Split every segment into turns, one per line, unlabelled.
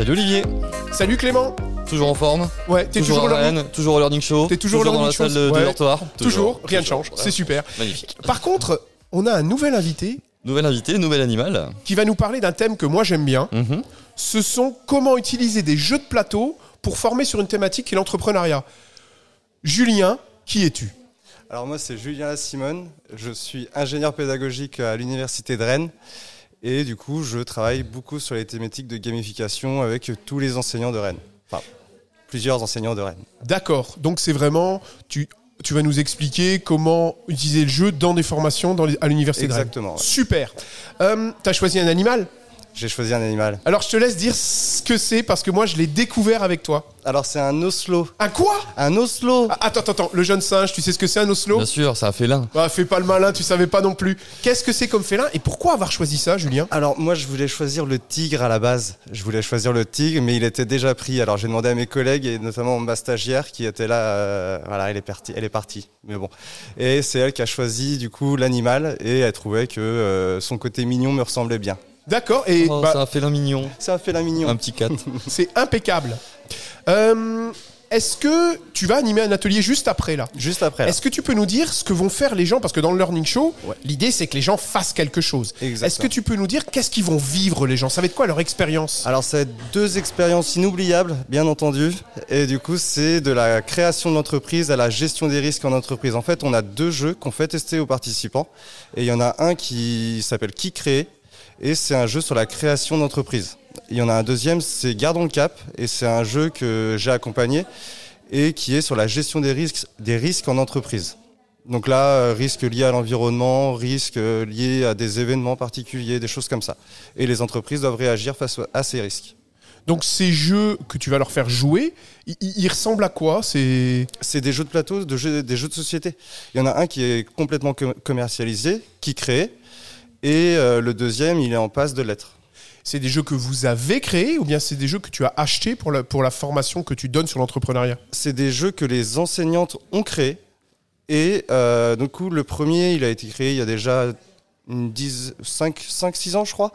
Salut Olivier,
Salut Clément
toujours en forme
Ouais, t'es
Toujours,
toujours,
à
au learning-
Rennes, toujours au Learning Show
T'es toujours au
dans la
Learning Show,
salle de
ouais. Toujours, rien ne change, c'est super.
Magnifique.
Par contre, on a un nouvel invité
Nouvel invité, nouvel animal.
qui va nous parler d'un thème que moi j'aime bien.
Mhm.
Ce sont comment utiliser des jeux de plateau pour former sur une thématique qui est l'entrepreneuriat. Julien, qui es-tu?
Alors moi c'est Julien Simone, je suis ingénieur pédagogique à l'université de Rennes et du coup je travaille beaucoup sur les thématiques de gamification avec tous les enseignants de Rennes. Enfin, plusieurs enseignants de Rennes.
D'accord, donc c'est vraiment, tu, tu vas nous expliquer comment utiliser le jeu dans des formations dans les- à l'université de Rennes.
Exactement. ouais.
Super. Euh, T'as choisi un animal?
J'ai choisi un animal.
Alors je te laisse dire ce que c'est parce que moi je l'ai découvert avec toi.
Alors c'est un oslo.
Un quoi?
Un oslo
Ah, Attends, attends, attends, le jeune singe, tu sais ce que c'est un oslo?
Bien sûr, ça a fait l'un.
Bah, fais pas le malin, tu savais pas non plus. Qu'est-ce que c'est comme félin et pourquoi avoir choisi ça, Julien?
Alors moi je voulais choisir le tigre à la base. Je voulais choisir le tigre mais il était déjà pris. Alors j'ai demandé à mes collègues et notamment ma stagiaire qui était là. euh, voilà, elle est partie. Elle est partie. Mais bon. Et c'est elle qui a choisi du coup l'animal et elle trouvait que euh, son côté mignon me ressemblait bien.
D'accord, et
Oh,
bah,
ça a fait l'un mignon.
Ça a fait la mignon.
Un petit cat.
c'est impeccable. Euh, Est-ce que tu vas animer un atelier juste après là?
Juste après.
Est-ce que tu peux nous dire ce que vont faire les gens? Parce que dans le Learning Show,
Ouais.
l'idée c'est que les gens fassent quelque chose.
Exactement.
Est-ce que tu peux nous dire qu'est-ce qu'ils vont vivre les gens? Ça va être quoi leur expérience?
Alors ça va être deux expériences inoubliables, bien entendu. Et du coup, c'est de la création de l'entreprise à la gestion des risques en entreprise. En fait, on a deux jeux qu'on fait tester aux participants. Et il y en a un qui s'appelle Qui créer et c'est un jeu sur la création d'entreprise. Il y en a un deuxième, c'est Gardons le cap et c'est un jeu que j'ai accompagné et qui est sur la gestion des risques, des risques en entreprise. Donc là, euh, risques liés à l'environnement, risques euh, liés à des événements particuliers, des choses comme ça. Et les entreprises doivent réagir face à ces risques.
Donc ces jeux que tu vas leur faire jouer, ils, ressemblent à quoi? C'est
des jeux de plateau, de jeux- des jeux de société. Il y en a un qui est complètement com- commercialisé, qui crée, et euh, le deuxième, il est en passe de l'être.
c'est des jeux que vous avez créés ou bien c'est des jeux que tu as achetés pour la, pour la formation que tu donnes sur l'entrepreneuriat?
C'est des jeux que les enseignantes ont créés. Et euh, du coup, le premier, il a été créé il y a déjà 5-6 ans, je crois.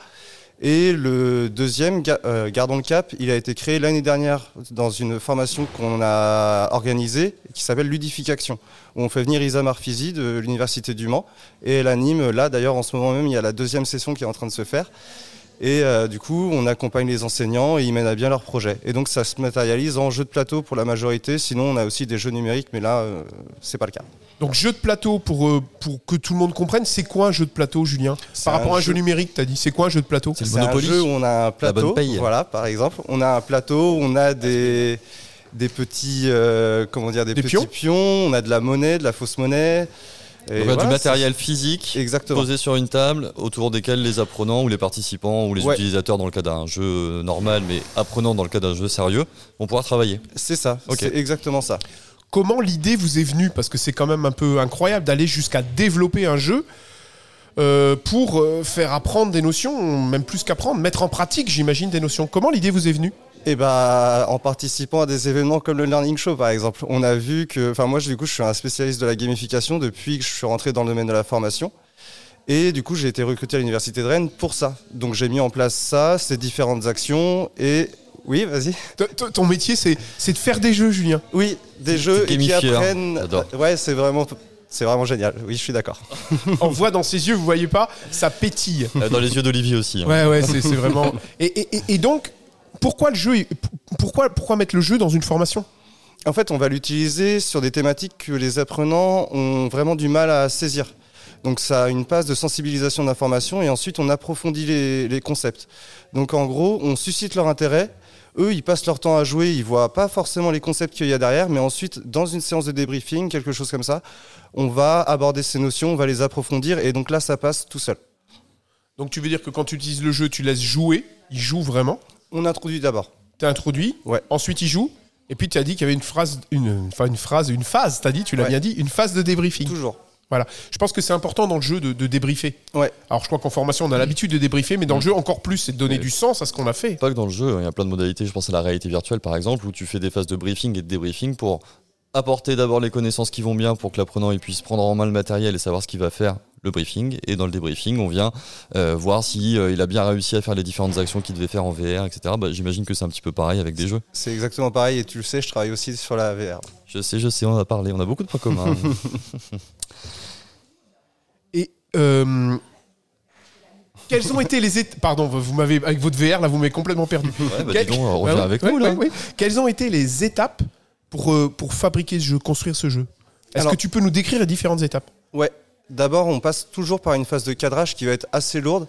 Et le deuxième, euh, Gardons le Cap, il a été créé l'année dernière dans une formation qu'on a organisée qui s'appelle Ludification, où on fait venir Isa Marfizi de l'Université du Mans. Et elle anime, là d'ailleurs en ce moment même, il y a la deuxième session qui est en train de se faire. Et euh, du coup, on accompagne les enseignants et ils mènent à bien leur projet. Et donc, ça se matérialise en jeu de plateau pour la majorité. Sinon, on a aussi des jeux numériques, mais là, euh, c'est pas le cas.
Donc jeu de plateau pour, euh, pour que tout le monde comprenne, c'est quoi un jeu de plateau, Julien? Par rapport
un
à un jeu
jeu-
numérique, t'as dit, c'est quoi un jeu de plateau?
C'est le
C'est un jeu où on a un
bonne
plateau,
paye.
voilà, par exemple. On a un plateau, on a des, des petits, euh, comment dire, des,
Des
petits
pions?
pions. on a de la monnaie, de la fausse monnaie. Et
Donc,
voilà,
du matériel physique
Exactement.
posé sur une table autour desquels les apprenants ou les participants ou les
Ouais.
utilisateurs dans le cas d'un jeu normal mais apprenant dans le cas d'un jeu sérieux vont pouvoir travailler.
C'est ça,
Ok.
c'est exactement ça.
Comment l'idée vous est venue Parce que c'est quand même un peu incroyable d'aller jusqu'à développer un jeu euh, pour euh, faire apprendre des notions, même plus qu'apprendre, mettre en pratique, j'imagine, des notions. Comment l'idée vous est venue?
Et bah, en participant à des événements comme le Learning Show, par exemple, on a vu que, enfin, moi, du coup, je suis un spécialiste de la gamification depuis que je suis rentré dans le domaine de la formation. Et du coup, j'ai été recruté à l'université de Rennes pour ça. Donc, j'ai mis en place ça, ces différentes actions. Et oui, vas-y.
Ton métier, c'est c'est de faire des jeux, Julien.
Oui, des jeux et qui apprennent.
J'adore.
Ouais, c'est vraiment, c'est vraiment génial. Oui, je suis d'accord.
On voit dans ses yeux, vous voyez pas, ça pétille.
Euh, Dans les yeux d'Olivier aussi. hein.
Ouais, ouais, c'est c'est vraiment. Et- et- et donc, pourquoi le jeu pourquoi mettre le jeu dans une formation?
En fait, on va l'utiliser sur des thématiques que les apprenants ont vraiment du mal à saisir. Donc ça a une passe de sensibilisation d'information et ensuite on approfondit les, les concepts. Donc en gros, on suscite leur intérêt. Eux, ils passent leur temps à jouer, ils voient pas forcément les concepts qu'il y a derrière, mais ensuite, dans une séance de débriefing, quelque chose comme ça, on va aborder ces notions, on va les approfondir, et donc là, ça passe tout seul.
Donc, tu veux dire que quand tu utilises le jeu, tu laisses jouer, il joue vraiment?
On introduit d'abord.
T'as introduit,
Ouais.
ensuite il joue, et puis tu as dit qu'il y avait une phrase, une, enfin une phrase, une phase, t'as dit, tu l'as
Ouais.
bien dit, une phase de débriefing.
Toujours.
Voilà. Je pense que c'est important dans le jeu de, de débriefer.
Ouais.
Alors je crois qu'en formation on a l'habitude de débriefer, mais dans le jeu encore plus, c'est de donner
Ouais.
du sens à ce qu'on a fait.
Pas que dans le jeu, il y a plein de modalités. Je pense à la réalité virtuelle par exemple, où tu fais des phases de briefing et de débriefing pour apporter d'abord les connaissances qui vont bien pour que l'apprenant il puisse prendre en main le matériel et savoir ce qu'il va faire le briefing et dans le débriefing on vient euh, voir si euh, il a bien réussi à faire les différentes actions qu'il devait faire en VR etc bah, j'imagine que c'est un petit peu pareil avec des jeux
C'est exactement pareil et tu le sais, je travaille aussi sur la VR.
je sais je sais on a parlé on a beaucoup de points communs
Et euh, quelles ont été les étapes Pardon, vous m'avez avec votre VR là, vous m'avez complètement perdu.
ouais, bah,
Quel-
dis donc, euh, reviens
Ouais,
avec
ouais,
nous là
ouais, ouais. Quelles ont été les étapes pour, euh, pour fabriquer ce jeu, construire ce jeu Est-ce que tu peux nous décrire les différentes étapes?
Ouais, d'abord on passe toujours par une phase de cadrage qui va être assez lourde.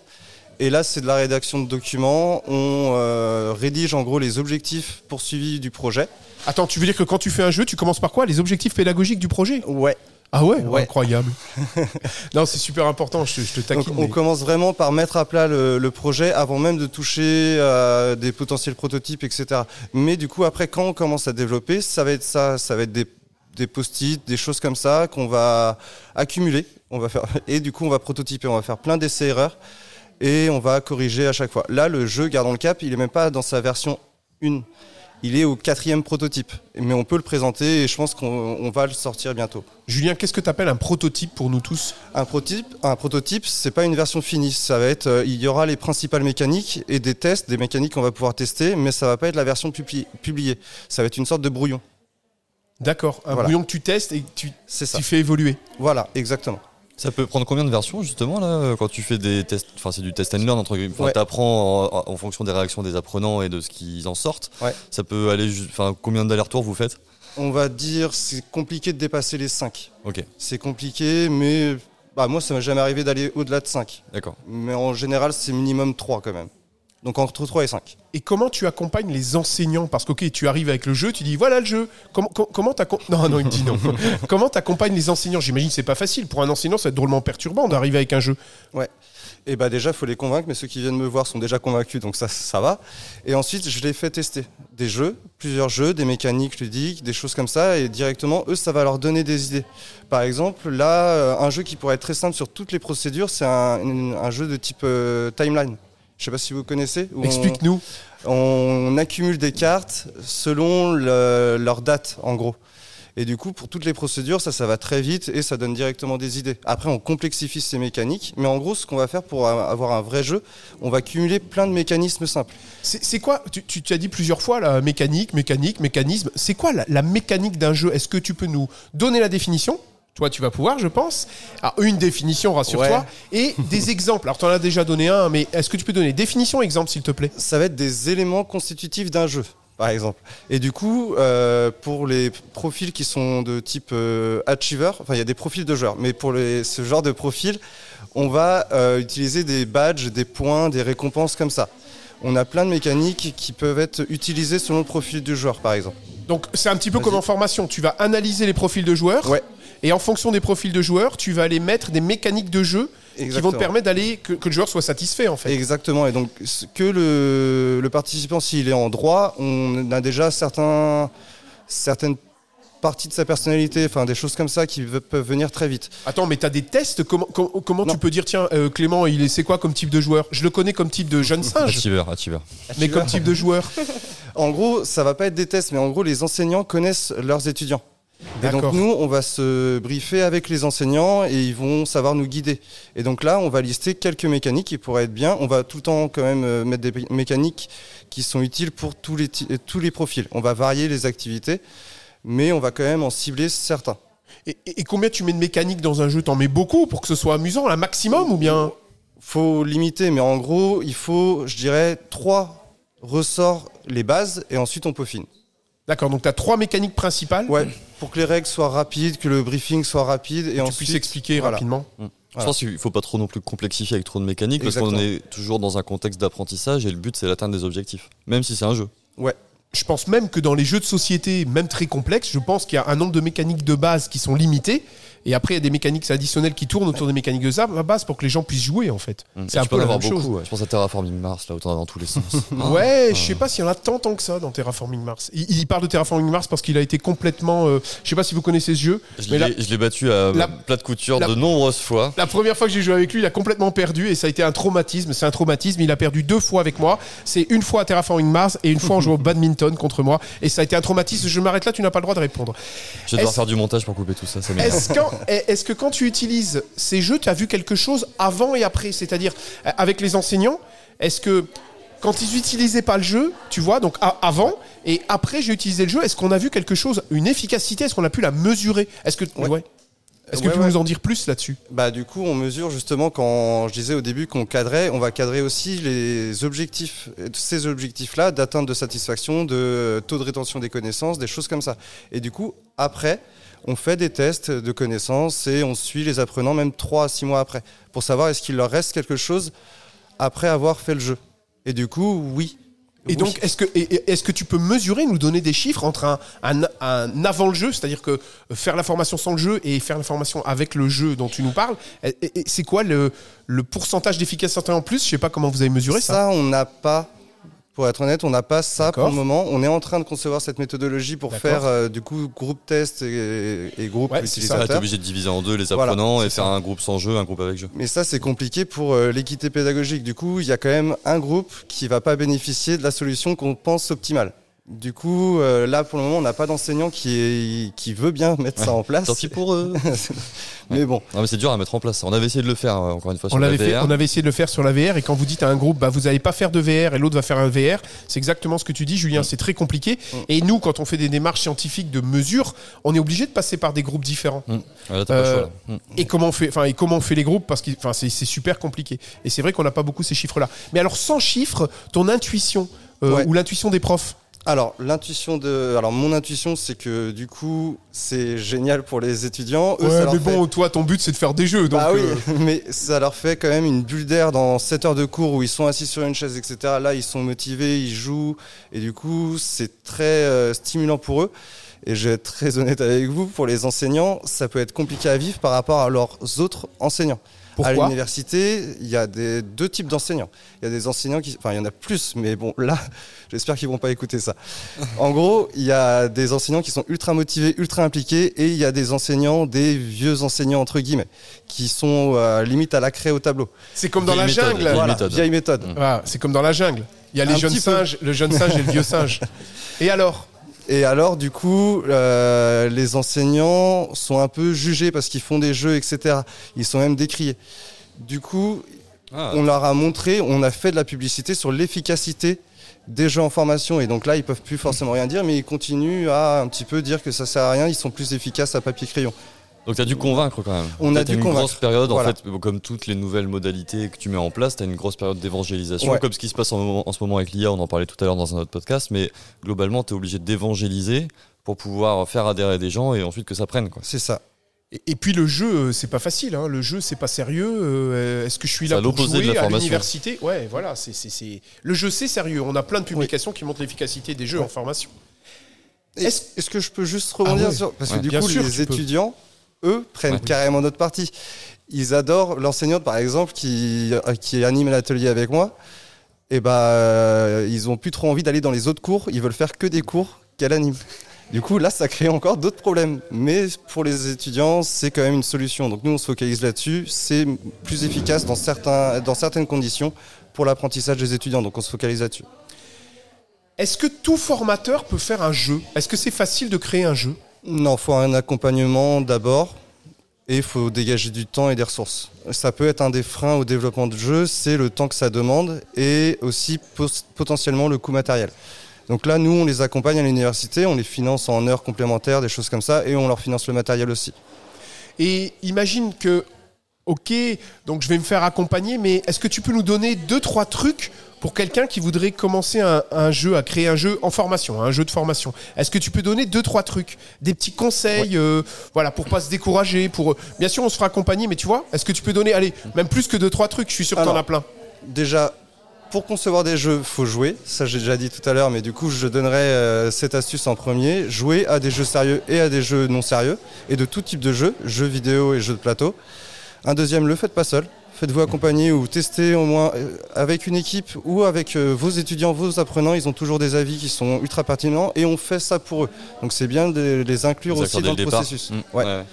Et là c'est de la rédaction de documents. On euh, rédige en gros les objectifs poursuivis du projet.
Attends, tu veux dire que quand tu fais un jeu, tu commences par quoi? Les objectifs pédagogiques du projet?
Ouais.
Ah ouais,
Ouais.
Incroyable. non, c'est super important, je, te- je te
Donc
taquine.
on
mais-
commence vraiment par mettre à plat le, le projet avant même de toucher à des potentiels prototypes, etc. Mais du coup après quand on commence à développer, ça va être ça, ça va être des, des post-it, des choses comme ça qu'on va accumuler. On va faire et du coup on va prototyper, on va faire plein d'essais erreurs et on va corriger à chaque fois. Là le jeu gardant le cap, il est même pas dans sa version 1. Il est au quatrième prototype, mais on peut le présenter et je pense qu'on on va le sortir bientôt.
Julien, qu'est-ce que tu appelles un prototype pour nous tous?
Un prototype, un prototype, c'est pas une version finie. Ça va être, euh, il y aura les principales mécaniques et des tests, des mécaniques qu'on va pouvoir tester, mais ça va pas être la version publi- publiée. Ça va être une sorte de brouillon.
D'accord, un
Voilà.
brouillon que tu testes et que tu, tu fais évoluer.
Voilà, exactement.
Ça peut prendre combien de versions justement là quand tu fais des tests Enfin c'est du test and learn entre guillemets. Enfin,
Ouais.
t'apprends en, en fonction des réactions des apprenants et de ce qu'ils en sortent.
Ouais.
Ça peut aller. Enfin combien d'allers-retours vous faites?
On va dire, c'est compliqué de dépasser les 5.
Ok,
C'est compliqué, mais bah, moi, ça m'est jamais arrivé d'aller au-delà de 5.
d'accord.
Mais en général, c'est minimum 3 quand même. Donc entre 3 et 5.
Et comment tu accompagnes les enseignants? Parce que, ok, tu arrives avec le jeu, tu dis voilà le jeu. Comment, com- comment Non, non, il me dit non. comment t'accompagnes les enseignants? J'imagine que c'est pas facile. Pour un enseignant, ça va être drôlement perturbant d'arriver avec un jeu.
Et bah déjà, il faut les convaincre, mais ceux qui viennent me voir sont déjà convaincus, donc ça, ça va. Et ensuite, je les fais tester des jeux, plusieurs jeux, des mécaniques ludiques, des choses comme ça, et directement, eux, ça va leur donner des idées. Par exemple, là, euh, un jeu qui pourrait être très simple sur toutes les procédures, c'est un jeu de type euh, timeline. Je sais pas si vous connaissez. on-
Explique-nous.
on accumule des cartes selon le- leur date, en gros. Et du coup, pour toutes les procédures, ça, ça va très vite et ça donne directement des idées. Après, on complexifie ces mécaniques, mais en gros, ce qu'on va faire pour avoir un vrai jeu, on va cumuler plein de mécanismes simples.
C'est c'est quoi tu, tu, tu as dit plusieurs fois la mécanique, mécanique, mécanisme. C'est quoi la, la mécanique d'un jeu? Est-ce que tu peux nous donner la définition? Toi, tu vas pouvoir, je pense. Ah, une définition, rassure-toi. Et des exemples. Alors, tu en as déjà donné un, mais est-ce que tu peux donner définition, exemple, s'il te plaît?
Ça va être des éléments constitutifs d'un jeu, par exemple. Et du coup, euh, pour les profils qui sont de type euh, achiever, enfin, il y a des profils de joueurs, mais pour les- ce genre de profil, on va euh, utiliser des badges, des points, des récompenses comme ça. On a plein de mécaniques qui peuvent être utilisées selon le profil du joueur, par exemple.
Donc, c'est un petit peu comme en formation. Tu vas analyser les profils de joueurs.
Ouais.
Et en fonction des profils de joueurs, tu vas aller mettre des mécaniques de jeu qui vont te permettre d'aller que, que le joueur soit satisfait, en fait.
Exactement. Et donc, ce- que le, le participant, s'il est en droit, on a déjà certains, certaines parties de sa personnalité, enfin des choses comme ça qui ve- peuvent venir très vite.
Attends, mais t'as des tests? Comment, com- comment tu peux dire, tiens, euh, Clément, il est c'est quoi comme type de joueur? Je le connais comme type de jeune singe,
Achiever, achiever.
mais comme type de joueur.
En gros, ça va pas être des tests, mais en gros, les enseignants connaissent leurs étudiants. Et donc nous, on va se briefer avec les enseignants et ils vont savoir nous guider. Et donc là, on va lister quelques mécaniques qui pourraient être bien. On va tout le temps quand même euh, mettre des mé- mécaniques qui sont utiles pour tous les, ti- tous les profils. On va varier les activités, mais on va quand même en cibler certains.
Et, combien tu mets de mécanique dans un jeu? T'en mets beaucoup pour que ce soit amusant, un maximum ou bien?
Faut limiter, mais en gros, il faut, je dirais, trois ressorts les bases et ensuite on peaufine.
D'accord, donc t'as trois mécaniques principales?
Ouais, pour que les règles soient rapides, que le briefing soit rapide et
tu
ensuite
puisses expliquer
voilà.
rapidement.
Je
Voilà.
pense qu'il faut pas trop non plus complexifier avec trop de mécanique parce qu'on
Exactement.
est toujours dans un contexte d'apprentissage et le but c'est d'atteindre des objectifs, même si c'est un jeu.
Je pense même que dans les jeux de société, même très complexes, je pense qu'il y a un nombre de mécaniques de base qui sont limitées Et après, il y a des mécaniques additionnelles qui tournent autour des mécaniques de ça, à base pour que les gens puissent jouer en fait.
Mm.
C'est un peu la même chose.
ouais. Je pense à Terraforming Mars, là, autant dans tous les sens.
Ouais, je sais pas s'il y en a tant, tant que ça dans Terraforming Mars. Il, il parle de Terraforming Mars parce qu'il a été complètement. euh, je sais pas si vous connaissez ce jeu.
Je l'ai battu à
la-
plat de couture
la-
de nombreuses fois.
la première fois que j'ai joué avec lui, il a complètement perdu et ça a été un traumatisme. C'est un traumatisme. Il a perdu deux fois avec moi. C'est une fois à Terraforming Mars et une fois en jouant au badminton contre moi. Et ça a été un traumatisme. Je m'arrête là, tu n'as pas le droit de répondre.
Je vais devoir faire du montage pour couper tout ça. ça.
Est-ce qu'en- est-ce que quand tu utilises ces jeux, tu as vu quelque chose avant et après? C'est-à-dire, euh, avec les enseignants, est-ce que quand ils n'utilisaient pas le jeu, tu vois, donc avant et après j'ai utilisé le jeu, est-ce qu'on a vu quelque chose, une efficacité? Est-ce qu'on a pu la mesurer? Est-ce que,
Ouais.
ouais. Est-ce que
Ouais,
tu peux
ouais.
nous en dire plus là-dessus?
Bah du coup on mesure justement quand je disais au début qu'on cadrait, on va cadrer aussi les objectifs, ces objectifs-là d'atteinte de satisfaction, de taux de rétention des connaissances, des choses comme ça. Et du coup après on fait des tests de connaissances et on suit les apprenants même 3 à 6 mois après pour savoir est-ce qu'il leur reste quelque chose après avoir fait le jeu. Et du coup oui.
Et
Oui.
donc, est-ce que, tu peux mesurer, nous donner des chiffres entre un, un- un avant le jeu, c'est-à-dire que faire la formation sans le jeu et faire la formation avec le jeu dont tu nous parles, c'est quoi le, le pourcentage d'efficacité en plus? Je sais pas comment vous avez mesuré ça.
Ça, on n'a pas, pour être honnête, on n'a pas ça pour le moment. On est en train de concevoir cette méthodologie pour faire euh, du coup groupe test et, et groupe
Ouais, c'est ça.
Ah, T'es
utilisateur.
obligé de diviser en deux les
Voilà,
apprenants et
c'est
faire
ça.
un groupe sans jeu, un groupe avec jeu.
Mais ça, c'est compliqué pour euh, l'équité pédagogique. Du coup, il y a quand même un groupe qui va pas bénéficier de la solution qu'on pense optimale. Du coup, euh, là, pour le moment, on n'a pas d'enseignant qui, est, qui veut bien mettre ça en place.
Tant pis pour eux.
Mais bon,
Non, mais c'est dur à mettre en place. On avait essayé de le faire, euh, encore une fois, sur
On
la
avait, fait,
VR.
on avait essayé de le faire sur la VR et quand vous dites à un groupe bah, vous n'allez pas faire de VR et l'autre va faire un VR, c'est exactement ce que tu dis Julien, c'est très compliqué.
Mm.
Et nous quand on fait des démarches scientifiques de mesure, on est obligé de passer par des groupes différents.
Ouais, là, t'as pas le
Euh,
choix, là.
Et comment on fait, enfin, et comment on fait les groupes parce que, enfin, c'est c'est super compliqué. Et c'est vrai qu'on n'a pas beaucoup ces chiffres-là. Mais alors sans chiffres, ton intuition euh,
Ouais.
ou l'intuition des profs.
Alors l'intuition de, alors mon intuition, c'est que du coup, c'est génial pour les étudiants. Eux, ça
Ouais,
leur
mais
fait-
bon, toi, ton but c'est de faire des jeux, donc.
bah oui,
euh,
mais ça leur fait quand même une bulle d'air dans 7 heures de cours où ils sont assis sur une chaise, etc. Là, ils sont motivés, ils jouent, et du coup, c'est très euh, stimulant pour eux. Et je vais être très honnête avec vous, pour les enseignants, ça peut être compliqué à vivre par rapport à leurs autres enseignants. À l'université, il y a des, deux types d'enseignants. Il y a des enseignants qui. Enfin, il y en a plus, mais bon, là, j'espère qu'ils vont pas écouter ça. En gros, il y a des enseignants qui sont ultra motivés, ultra impliqués, et il y a des enseignants, des vieux enseignants, entre guillemets, qui sont euh, limite à la craie au tableau.
C'est comme dans la
méthode,
jungle.
vieille
Voilà,
méthode.
vieille méthode.
Ah, c'est comme dans la jungle. Il y a les
Un
jeunes
peu.
singes, le jeune singe et le vieux singe. Et alors?
Et alors, du coup, euh, les enseignants sont un peu jugés parce qu'ils font des jeux, etc. Ils sont même décriés. Du coup,
Ah,
on leur a montré, on a fait de la publicité sur l'efficacité des jeux en formation. Et donc là, ils peuvent plus forcément rien dire, mais ils continuent à un petit peu dire que ça sert à rien. Ils sont plus efficaces à papier-crayon.
Donc t'as dû convaincre quand même.
On a dû
une
convaincre.
grosse période,
Voilà.
en fait, comme toutes les nouvelles modalités que tu mets en place, t'as une grosse période d'évangélisation,
Ouais.
comme ce qui se passe en, ce moment avec l'IA, on en parlait tout à l'heure dans un autre podcast, mais globalement, t'es obligé d'évangéliser pour pouvoir faire adhérer des gens et ensuite que ça prenne. Quoi.
C'est ça.
Et, puis le jeu, euh, c'est pas facile. hein. Le jeu, c'est pas sérieux. Euh, Est-ce que je suis là pour
l'opposé de
jouer
la
à
formation.
l'université? Ouais, voilà. c'est c'est- c'est- Le jeu, c'est sérieux. On a plein de publications qui montrent l'efficacité des jeux en formation. Est-ce-
Est-ce que je peux juste rebondir
Ah ouais.
sur Parce
Ouais.
que du
Bien
coup,
sûr,
les
tu peux.
Eux, prennent
Ouais.
carrément notre parti. Ils adorent l'enseignante, par exemple, qui, euh, qui anime l'atelier avec moi. Et bah, euh, ils ont plus trop envie d'aller dans les autres cours. Ils veulent faire que des cours qu'elle anime. Du coup, là, ça crée encore d'autres problèmes. Mais pour les étudiants, c'est quand même une solution. Donc nous, on se focalise là-dessus. C'est plus efficace dans, certains, dans certaines conditions pour l'apprentissage des étudiants. Donc on se focalise là-dessus.
Est-ce que tout formateur peut faire un jeu? Est-ce que c'est facile de créer un jeu?
Non, faut un accompagnement d'abord et il faut dégager du temps et des ressources. Ça peut être un des freins au développement de jeu, c'est le temps que ça demande et aussi potentiellement le coût matériel. Donc là, nous, on les accompagne à l'université, on les finance en heures complémentaires, des choses comme ça, et on leur finance le matériel aussi.
Et imagine que, ok, donc je vais me faire accompagner, mais est-ce que tu peux nous donner deux, trois trucs pour quelqu'un qui voudrait commencer un, un jeu, à créer un jeu en formation, un jeu de formation Est-ce que tu peux donner deux, trois trucs, des petits conseils, euh, voilà, pour pas se décourager, pour, euh, bien sûr, on se fera accompagner, mais tu vois, est-ce que tu peux donner, allez, même plus que deux, trois trucs, je suis sûr que t'en as plein.
Déjà, pour concevoir des jeux, faut jouer. Ça, j'ai déjà dit tout à l'heure, mais du coup, je donnerai euh, cette astuce en premier. Jouer à des jeux sérieux et à des jeux non sérieux, et de tout type de jeux, jeux vidéo et jeux de plateau. Un deuxième, le faites pas seul. Faites-vous accompagner ou testez au moins euh, avec une équipe ou avec euh, vos étudiants, vos apprenants. Ils ont toujours des avis qui sont ultra pertinents et on fait ça pour eux. Donc c'est bien de les inclure
Vous
aussi dans
le départ.
processus.
Mm,
Ouais.
ouais.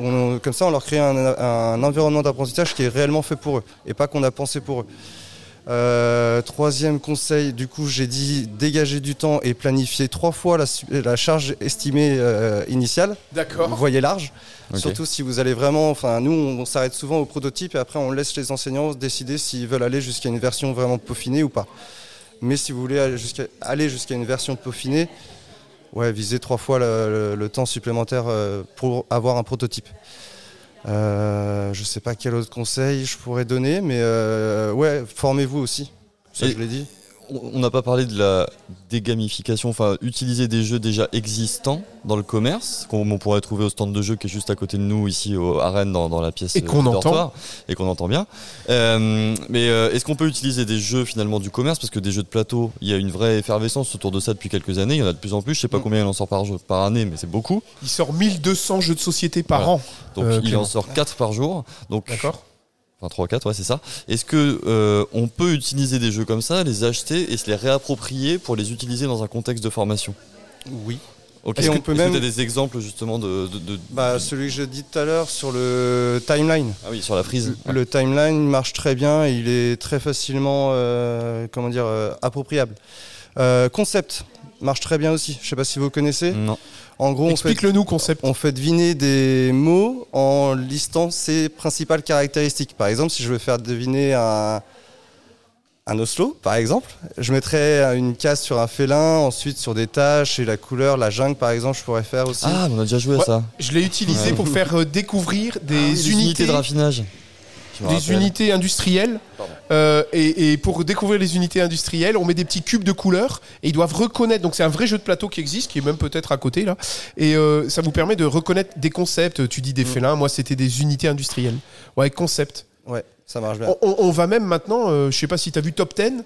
On- comme ça, on leur crée un, un environnement d'apprentissage qui est réellement fait pour eux et pas qu'on a pensé pour eux. Euh, troisième conseil, du coup, j'ai dit dégager du temps et planifier trois fois la, charge estimée euh, initiale.
D'accord.
Vous voyez large. Surtout si vous allez vraiment. Enfin, nous, on, s'arrête souvent au prototype et après, on laisse les enseignants décider s'ils veulent aller jusqu'à une version vraiment peaufinée ou pas. Mais si vous voulez aller jusqu'à aller jusqu'à une version peaufinée, ouais, visez trois fois le, le- le temps supplémentaire euh, pour avoir un prototype. Euh, je sais pas quel autre conseil je pourrais donner, mais euh, ouais, formez-vous aussi. Ça,
Et-
je l'ai dit.
On n'a pas parlé de la dégamification, enfin utiliser des jeux déjà existants dans le commerce, qu'on on pourrait trouver au stand de jeux qui est juste à côté de nous ici au, à Rennes dans, dans la pièce
Et
euh,
qu'on
du
entend.
et qu'on entend bien. Euh, mais euh, est-ce qu'on peut utiliser des jeux finalement du commerce? Parce que des jeux de plateau, il y a une vraie effervescence autour de ça depuis quelques années. Il y en a de plus en plus. Je sais pas
Mm.
combien il en sort par jeu, par année, mais c'est beaucoup.
Il sort 1200 jeux de société par
Voilà.
an.
Donc
Euh,
il en sort 4 par jour. Donc
D'accord
Enfin 3 4 ouais c'est ça. Est-ce que euh, on peut utiliser des jeux comme ça, les acheter et se les réapproprier pour les utiliser dans un contexte de formation?
Oui.
Ok. Est-ce
on
que-
peut
que
même-
t'as des exemples justement de, de- de-
Bah, celui que j'ai dit tout à l'heure sur le timeline.
ah oui sur la frise.
Le timeline marche très bien et il est très facilement euh, comment dire, euh, appropriable. Concept marche très bien aussi. Je sais pas si vous connaissez.
Non.
En gros, on fait,
Explique-le nous, concept.
on fait deviner des mots en listant ses principales caractéristiques. Par exemple, si je veux faire deviner un, un Oslo, par exemple, je mettrais une case sur un félin, ensuite sur des taches et la couleur, la jungle, par exemple, je pourrais faire aussi.
Ah on a déjà joué à
Ouais.
ça.
Je l'ai utilisé
Ouais.
pour faire euh, découvrir des
Ah
unités,
de raffinage.
Des
rappelle.
unités industrielles.
Pardon.
Euh, et, et pour découvrir les unités industrielles, on met des petits cubes de couleurs et ils doivent reconnaître. Donc c'est un vrai jeu de plateau qui existe, qui est même peut-être à côté là. Et euh, ça vous permet de reconnaître des concepts. Tu dis des
Mm.
félins, moi c'était des unités industrielles. Ouais, concept.
Ouais, ça marche bien.
On, va même maintenant, euh, je sais pas si tu as vu Top 10.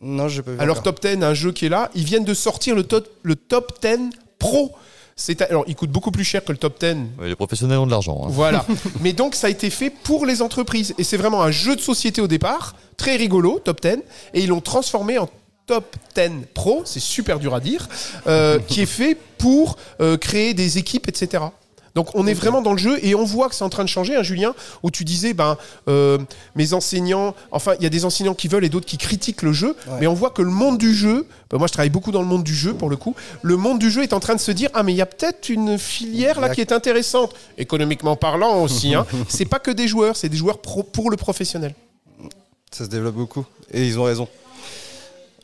Non, pas vu.
Alors
encore.
Top 10, un jeu qui est là, ils viennent de sortir le top, le top 10 Pro. C'est alors il coûte beaucoup plus cher que le top 10
Ouais, les professionnels ont de l'argent. hein.
Voilà. Mais donc ça a été fait pour les entreprises. Et c'est vraiment un jeu de société au départ, très rigolo, top 10. Et ils l'ont transformé en top 10 pro, c'est super dur à dire, euh, qui est fait pour euh, créer des équipes, etc. Donc on est vraiment dans le jeu et on voit que c'est en train de changer, hein, Julien, où tu disais, ben, euh, mes enseignants, enfin il y a des enseignants qui veulent et d'autres qui critiquent le jeu,
Ouais.
mais on voit que le monde du jeu, ben, moi je travaille beaucoup dans le monde du jeu pour le coup, le monde du jeu est en train de se dire, ah mais il y a peut-être une filière là qui est intéressante, économiquement parlant aussi, hein. c'est pas que des joueurs, c'est des joueurs pro- pour le professionnel.
Ça se développe beaucoup. Et ils ont raison.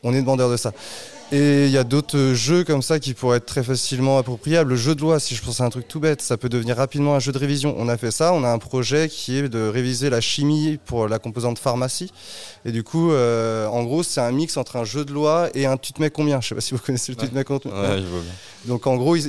On est demandeur de ça. Et il y a d'autres jeux comme ça qui pourraient être très facilement appropriables. Le jeu de loi, si je pense à un truc tout bête, ça peut devenir rapidement un jeu de révision. On a fait ça, on a un projet qui est de réviser la chimie pour la composante pharmacie. Et du coup, euh, en gros, c'est un mix entre un jeu de loi et un tu te mets combien? Je sais pas si vous connaissez le tu te mets combien.
Ouais, je vois bien.
Donc en gros, ils,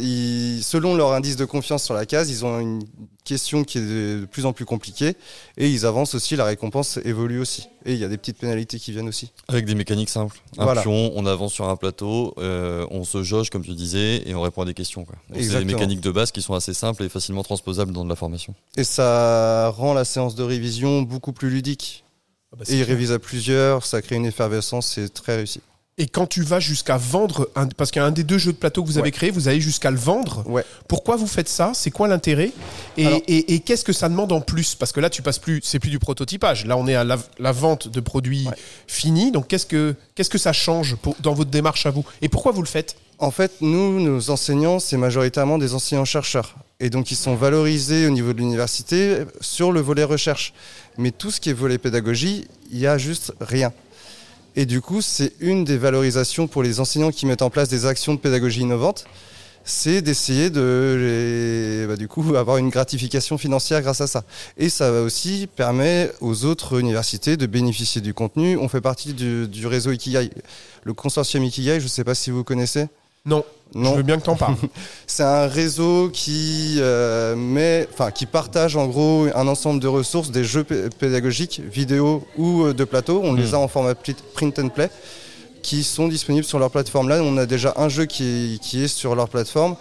ils- selon leur indice de confiance sur la case, ils ont une question qui est de, de plus en plus compliquée et ils avancent aussi, la récompense évolue aussi. Et il y a des petites pénalités qui viennent aussi.
Avec des mécaniques simples. Un
Voilà.
pion, on avance sur un plateau, euh, on se jauge comme tu disais et on répond à des questions. C'est des mécaniques de base qui sont assez simples et facilement transposables dans de la formation.
Et ça rend la séance de révision beaucoup plus ludique.
Ah bah,
Et ils révisent à plusieurs, ça crée une effervescence, c'est très réussi.
Et quand tu vas jusqu'à vendre, un- parce qu'il y a un des deux jeux de plateau que vous avez
Ouais.
créé, vous allez jusqu'à le vendre.
Ouais.
Pourquoi vous faites ça? C'est quoi l'intérêt? Et,
Alors-
et- et qu'est-ce que ça demande en plus? Parce que là, tu passes plus, c'est plus du prototypage. Là, on est à la, la vente de produits
Ouais.
finis. Donc, qu'est-ce que qu'est-ce que ça change pour- dans votre démarche à vous? Et pourquoi vous le faites?
En fait, nous, nos enseignants, c'est majoritairement des enseignants-chercheurs. Et donc, ils sont valorisés au niveau de l'université sur le volet recherche. Mais tout ce qui est volet pédagogie, il y a juste rien. Et du coup, c'est une des valorisations pour les enseignants qui mettent en place des actions de pédagogie innovantes, c'est d'essayer de bah, du coup avoir une gratification financière grâce à ça. Et ça va aussi permettre aux autres universités de bénéficier du contenu. On fait partie du, du réseau Ikigai, le consortium Ikigai. Je ne sais pas si vous connaissez.
Non.
Non.
Je veux bien que t'en parles.
C'est un réseau qui euh, met, qui partage en gros un ensemble de ressources, des jeux pé- pédagogiques, vidéo ou euh, de plateau. On les
Mm.
a en format print and play, qui sont disponibles sur leur plateforme. Là, on a déjà un jeu qui est sur leur plateforme.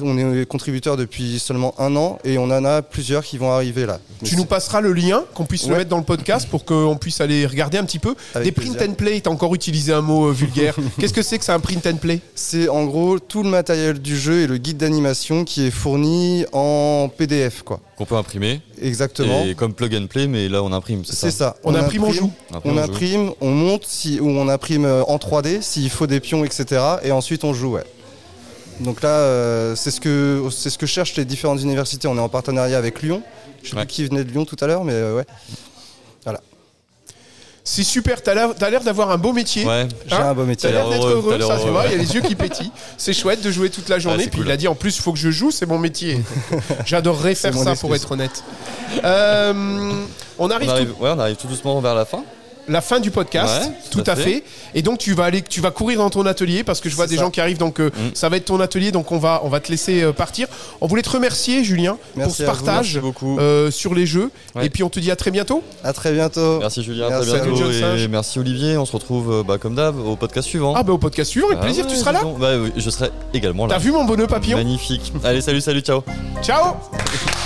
On est contributeur depuis seulement un an et on en a plusieurs qui vont arriver là. Mais
tu nous passeras le lien, qu'on puisse le mettre dans le podcast pour qu'on puisse aller regarder un petit peu.
Avec
Des print
plaisir.
and play, t'as encore utilisé un mot euh, vulgaire. Qu'est-ce que c'est que c'est un print and play?
C'est en gros tout le matériel du jeu et le guide d'animation qui est fourni en PDF, quoi.
Qu'on peut imprimer.
Exactement.
Et comme plug and play, mais là on imprime, c'est
C'est
ça.
ça.
On imprime, on joue.
Imprime,
On
joue.
imprime, on monte, si, ou on imprime euh, en 3D s'il faut des pions, etc. Et ensuite on joue, ouais. Donc là, euh, c'est ce que c'est ce que cherchent les différentes universités. On est en partenariat avec Lyon. Je sais
Ouais.
plus qui venait de Lyon tout à l'heure, mais euh, ouais.
C'est super, t'as l'air t'as l'air d'avoir un beau métier.
Ouais.
J'ai
Hein
un beau métier.
T'as l'air
l'air
d'être
heureux,
ça c'est
heureux,
vrai, il y a les yeux qui pétillent. C'est chouette de jouer toute la journée.
c'est
Puis
cool.
il a dit en plus, il faut que je joue, c'est mon métier. J'adorerais faire ça pour être honnête. Euh, on
On
arrive,
arrive,
tout-
ouais, on arrive tout doucement vers la fin.
La fin du podcast,
Ouais,
tout à fait. Et donc tu vas aller, tu vas courir dans ton atelier parce que je vois des
ça.
gens qui arrivent, donc euh,
Mm.
ça va être ton atelier, donc on va, on va te laisser euh, partir. On voulait te remercier, Julien, pour ce
vous,
partage
beaucoup.
euh, sur les jeux.
Ouais.
Et puis on te dit à très bientôt.
À très bientôt.
Merci Julien, à
Merci à
bientôt. Et merci Olivier. On se retrouve bah, comme d'hab au podcast suivant.
Ah bah au podcast suivant, avec
Ah
plaisir,
ouais,
tu seras là.
Bah oui, je serai également là.
T'as vu mon bonheur papillon?
Magnifique. Allez, salut, salut, ciao.
Ciao